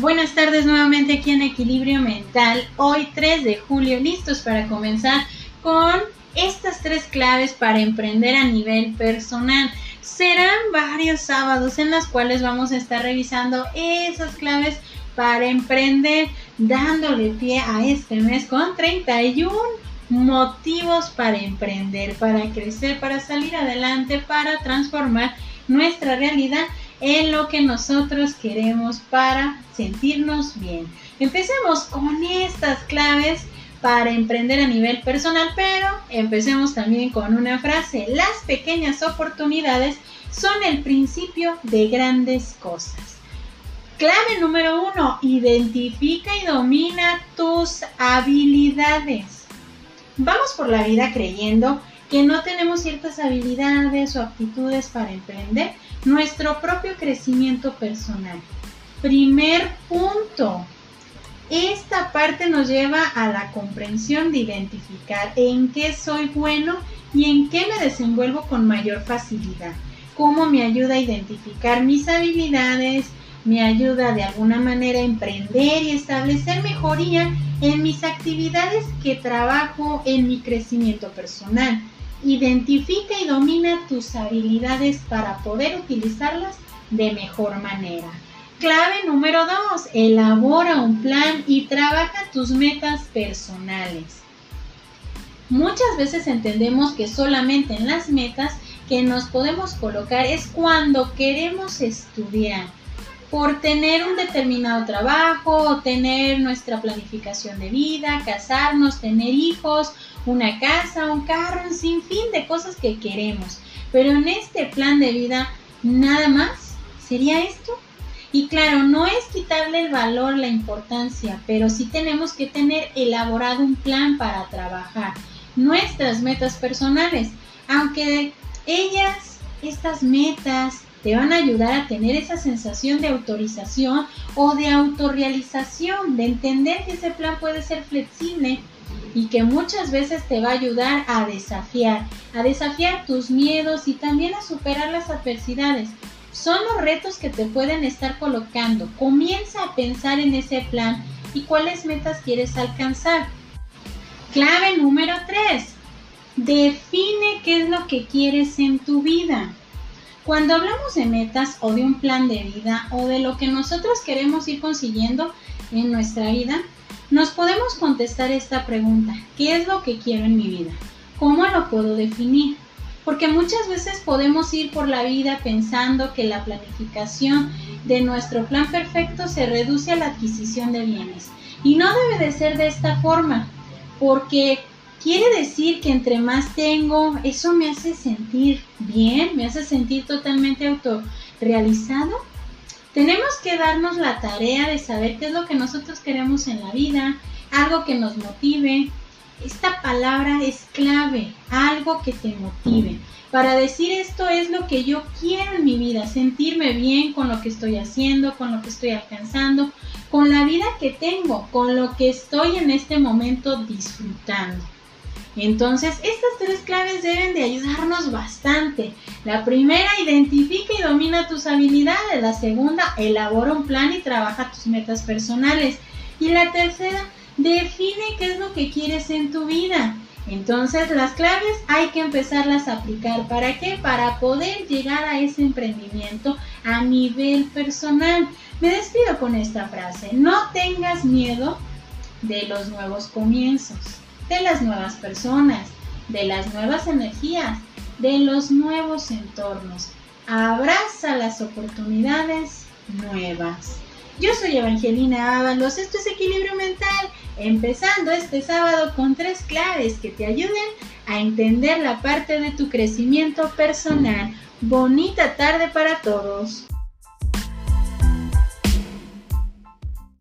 Buenas tardes nuevamente aquí en Equilibrio Mental. Hoy 3 de julio, listos para comenzar con estas tres claves para emprender a nivel personal. Serán varios sábados en los cuales vamos a estar revisando esas claves para emprender, dándole pie a este mes con 31 motivos para emprender, para crecer, para salir adelante, para transformar nuestra realidad en lo que nosotros queremos para sentirnos bien. Empecemos con estas claves para emprender a nivel personal, pero empecemos también con una frase. Las pequeñas oportunidades son el principio de grandes cosas. Clave número uno, identifica y domina tus habilidades. Vamos por la vida creyendo que no tenemos ciertas habilidades o aptitudes para emprender nuestro propio crecimiento personal. Primer punto. Esta parte nos lleva a la comprensión de identificar en qué soy bueno y en qué me desenvuelvo con mayor facilidad. Cómo me ayuda a identificar mis habilidades, me ayuda de alguna manera a emprender y establecer mejoría en mis actividades que trabajo en mi crecimiento personal. Identifica y domina tus habilidades para poder utilizarlas de mejor manera. Clave número 2. Elabora un plan y trabaja tus metas personales. Muchas veces entendemos que solamente en las metas que nos podemos colocar es cuando queremos estudiar por tener un determinado trabajo, tener nuestra planificación de vida, casarnos, tener hijos, una casa, un carro, un sinfín de cosas que queremos. Pero en este plan de vida, nada más sería esto. Y claro, no es quitarle el valor, la importancia, pero sí tenemos que tener elaborado un plan para trabajar nuestras metas personales. Aunque ellas, estas metas, te van a ayudar a tener esa sensación de autorización o de autorrealización, de entender que ese plan puede ser flexible y que muchas veces te va a ayudar a desafiar, a desafiar tus miedos y también a superar las adversidades. Son los retos que te pueden estar colocando. Comienza a pensar en ese plan y cuáles metas quieres alcanzar. Clave número 3. Define qué es lo que quieres en tu vida. Cuando hablamos de metas o de un plan de vida o de lo que nosotros queremos ir consiguiendo en nuestra vida, nos podemos contestar esta pregunta, ¿qué es lo que quiero en mi vida? ¿Cómo lo puedo definir? Porque muchas veces podemos ir por la vida pensando que la planificación de nuestro plan perfecto se reduce a la adquisición de bienes. Y no debe de ser de esta forma, porque Quiere decir que entre más tengo, eso me hace sentir bien, me hace sentir totalmente autorrealizado. Tenemos que darnos la tarea de saber qué es lo que nosotros queremos en la vida, algo que nos motive. Esta palabra es clave, algo que te motive. Para decir esto es lo que yo quiero en mi vida, sentirme bien con lo que estoy haciendo, con lo que estoy alcanzando, con la vida que tengo, con lo que estoy en este momento disfrutando. Entonces, estas tres claves deben de ayudarnos bastante. La primera, identifica y domina tus habilidades. La segunda, elabora un plan y trabaja tus metas personales. Y la tercera, define qué es lo que quieres en tu vida. Entonces, las claves hay que empezarlas a aplicar. ¿Para qué? Para poder llegar a ese emprendimiento a nivel personal. Me despido con esta frase. No tengas miedo de los nuevos comienzos de las nuevas personas, de las nuevas energías, de los nuevos entornos. Abraza las oportunidades nuevas. Yo soy Evangelina Ábalos, esto es Equilibrio Mental, empezando este sábado con tres claves que te ayuden a entender la parte de tu crecimiento personal. Bonita tarde para todos.